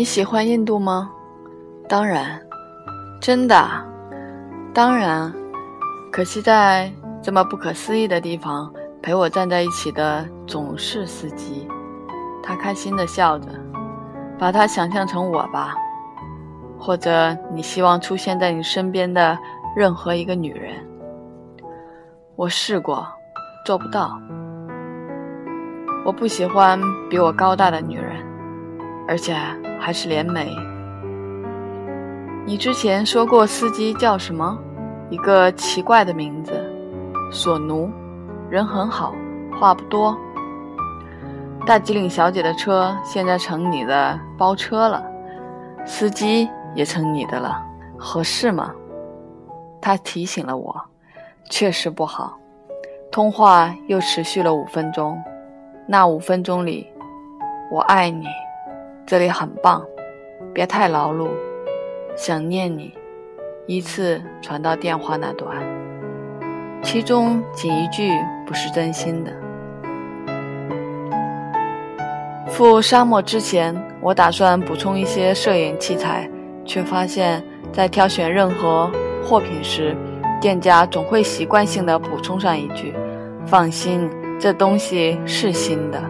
你喜欢印度吗？当然，真的，当然。可惜在这么不可思议的地方，陪我站在一起的总是司机。他开心地笑着，把他想象成我吧，或者你希望出现在你身边的任何一个女人。我试过，做不到。我不喜欢比我高大的女人，而且还是联美。你之前说过司机叫什么？一个奇怪的名字，索奴，人很好，话不多。大吉岭小姐的车现在成你的包车了，司机也成你的了，合适吗？他提醒了我，确实不好。通话又持续了五分钟。那五分钟里，我爱你，这里很棒，别太劳碌，想念你，依次传到电话那端，其中仅一句不是真心的。赴沙漠之前，我打算补充一些摄影器材，却发现，在挑选任何货品时，店家总会习惯性的补充上一句：“放心。”这东西是新的。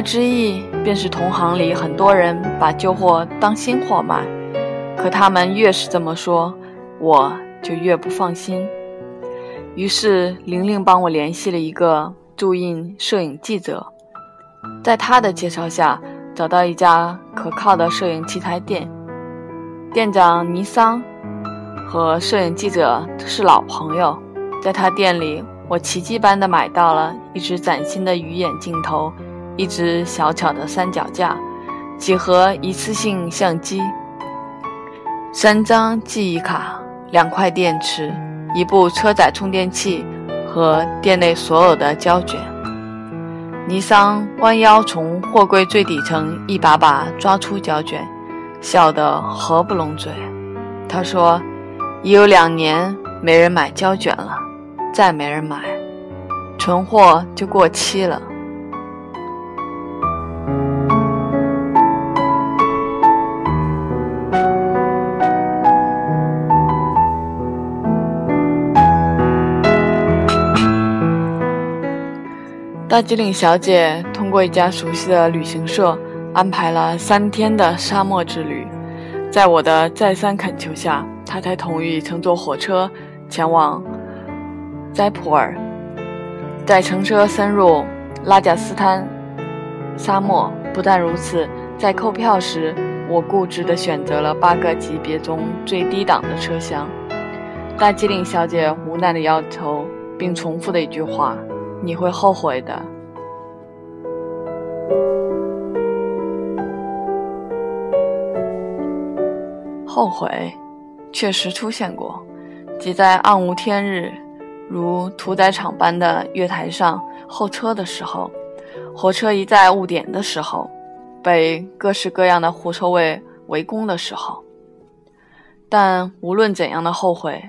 之意便是同行里很多人把旧货当新货卖，可他们越是这么说，我就越不放心。于是玲玲帮我联系了一个驻印摄影记者，在他的介绍下，找到一家可靠的摄影器材店。店长尼桑和摄影记者是老朋友，在他店里，我奇迹般的买到了一只崭新的鱼眼镜头，一只小巧的三脚架，几盒一次性相机，三张记忆卡，两块电池，一部车载充电器和店内所有的胶卷。尼桑弯腰从货柜最底层一把把抓出胶卷。笑得合不拢嘴，他说：“已有两年没人买胶卷了，再没人买，存货就过期了。”大吉岭小姐通过一家熟悉的旅行社。安排了三天的沙漠之旅，在我的再三恳求下，她才同意乘坐火车前往斋普尔，再乘车深入拉贾斯坦沙漠。不但如此，在购票时，我固执地选择了八个级别中最低档的车厢。大吉岭小姐无奈地摇头，并重复的一句话：“你会后悔的。”后悔，确实出现过，即在暗无天日，如屠宰场般的月台上候车的时候，火车一再误点的时候，被各式各样的狐臭味围攻的时候。但无论怎样的后悔，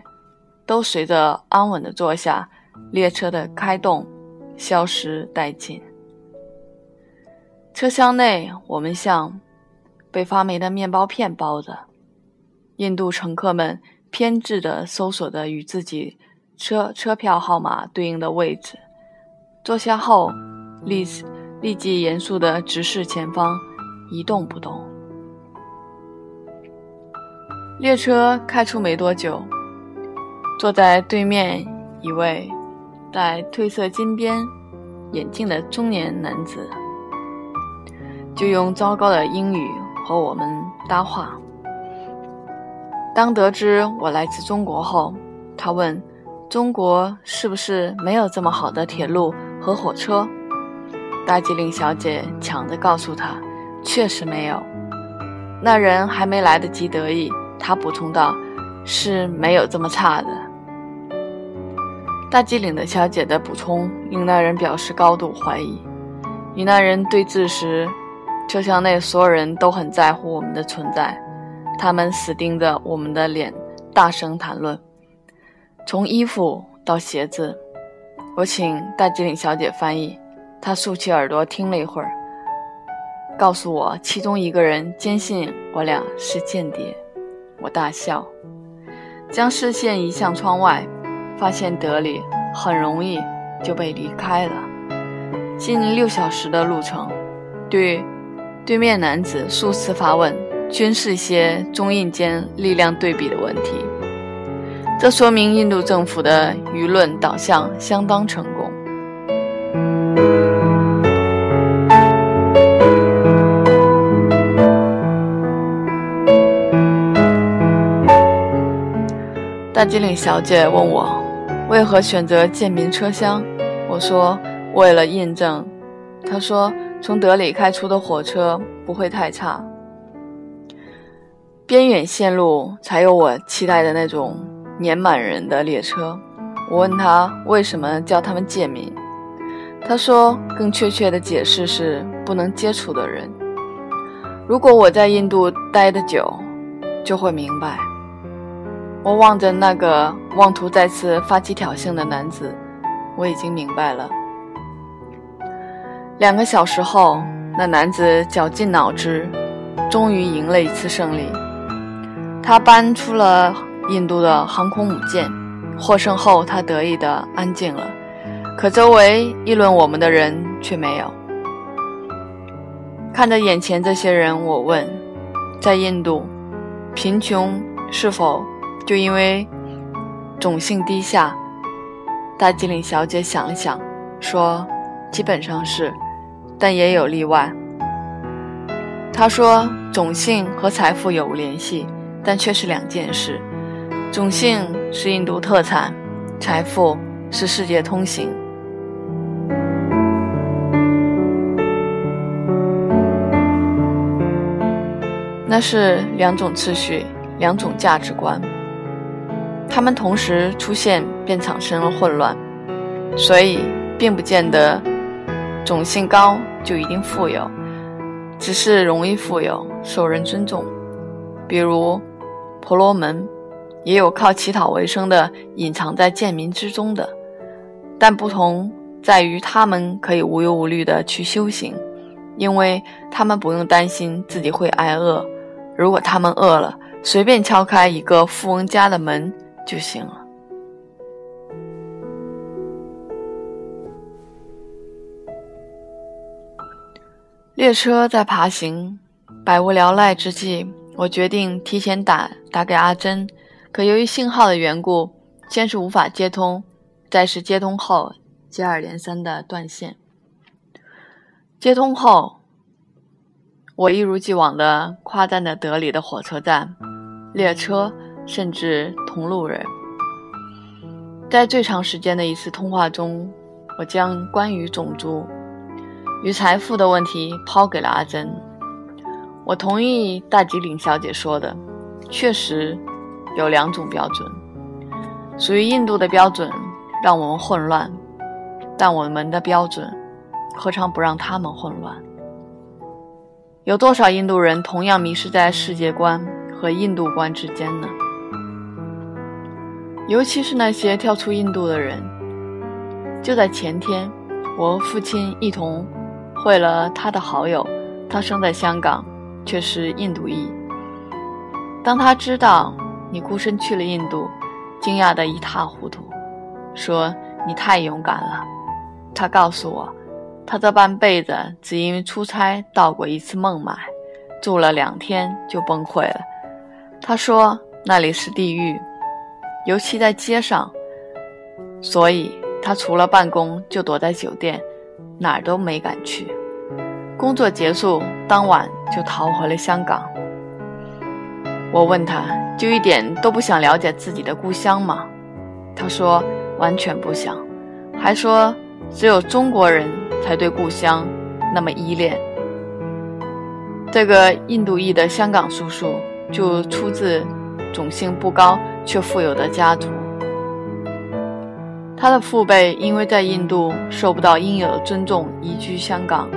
都随着安稳的坐下，列车的开动，消失殆尽。车厢内，我们像被发霉的面包片包着。印度乘客们偏执地搜索着与自己车车票号码对应的位置，坐下后立立即严肃地直视前方，一动不动。列车开出没多久，坐在对面一位戴褪色金边眼镜的中年男子，就用糟糕的英语和我们搭话。当得知我来自中国后，他问：“中国是不是没有这么好的铁路和火车？”大吉岭小姐抢着告诉他：“确实没有。”那人还没来得及得意，他补充道：“是没有这么差的。”大吉岭的小姐的补充令那人表示高度怀疑。与那人对峙时，车厢内所有人都很在乎我们的存在。他们死盯着我们的脸，大声谈论，从衣服到鞋子，我请大吉岭小姐翻译，她竖起耳朵听了一会儿，告诉我其中一个人坚信我俩是间谍。我大笑，将视线移向窗外，发现德里很容易就被离开了。近六小时的路程，对对面男子数次发问，均是些中印间力量对比的问题。这说明印度政府的舆论导向相当成功。大吉岭小姐问我为何选择贱民车厢，我说为了印证。他说从德里开出的火车不会太差，边远线路才有我期待的那种年满人的列车。我问他为什么叫他们贱民，他说更确切的解释是不能接触的人。如果我在印度待得久，就会明白。我望着那个妄图再次发起挑衅的男子，我已经明白了。两个小时后，那男子绞尽脑汁，终于赢了一次胜利。他搬出了印度的航空母舰，获胜后他得意的安静了，可周围议论我们的人却没有。看着眼前这些人，我问：在印度，贫穷是否？就因为种姓低下，大吉岭小姐想了想，说：“基本上是，但也有例外。”她说：“种姓和财富有无联系，但却是两件事。种姓是印度特产，财富是世界通行，那是两种次序，两种价值观。”他们同时出现，便产生了混乱，所以并不见得种姓高就一定富有，只是容易富有，受人尊重。比如婆罗门，也有靠乞讨为生的隐藏在贱民之中的，但不同在于他们可以无忧无虑地去修行，因为他们不用担心自己会挨饿。如果他们饿了，随便敲开一个富翁家的门。就行了。列车在爬行，百无聊赖之际，我决定提前打打给阿珍，可由于信号的缘故，先是无法接通，再是接通后接二连三的断线。接通后，我一如既往的夸赞着德里的火车站、列车。甚至同路人，在最长时间的一次通话中，我将关于种族与财富的问题抛给了阿珍。我同意大吉岭小姐说的，确实有两种标准，属于印度的标准让我们混乱，但我们的标准何尝不让他们混乱？有多少印度人同样迷失在世界观和印度观之间呢？尤其是那些跳出印度的人。就在前天，我和父亲一同会了他的好友，他生在香港，却是印度裔。当他知道你孤身去了印度，惊讶得一塌糊涂，说：“你太勇敢了。”他告诉我，他这半辈子只因为出差到过一次孟买，住了两天就崩溃了。他说那里是地狱。尤其在街上，所以他除了办公就躲在酒店，哪儿都没敢去。工作结束当晚就逃回了香港。我问他，就一点都不想了解自己的故乡吗？他说完全不想，还说只有中国人才对故乡那么依恋。这个印度裔的香港叔叔就出自种姓不高。却富有的家族，他的父辈因为在印度受不到应有的尊重，移居香港。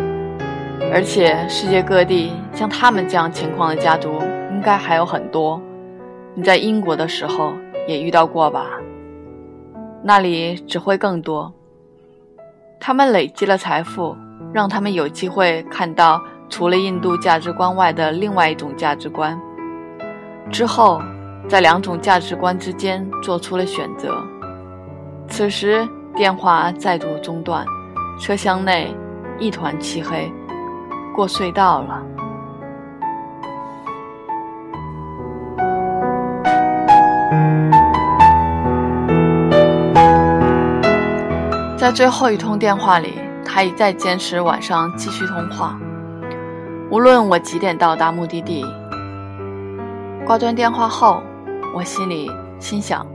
而且世界各地像他们这样情况的家族应该还有很多。你在英国的时候也遇到过吧？那里只会更多。他们累积了财富，让他们有机会看到除了印度价值观外的另外一种价值观。之后，在两种价值观之间做出了选择。此时，电话再度中断，车厢内一团漆黑。过隧道了。在最后一通电话里，他一再坚持晚上继续通话，无论我几点到达目的地。挂断电话后，我心里心想：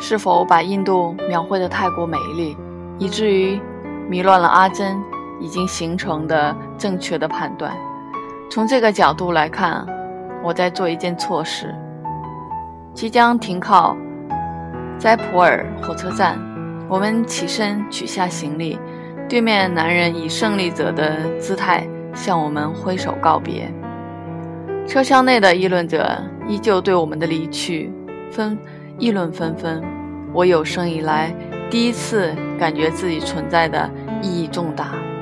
是否把印度描绘的太过美丽，以至于迷乱了阿珍已经形成的正确的判断？从这个角度来看，我在做一件错事。即将停靠在普洱火车站。我们起身取下行李，对面男人以胜利者的姿态向我们挥手告别。车厢内的议论者依旧对我们的离去纷议论纷纷。我有生以来第一次感觉自己存在的意义重大。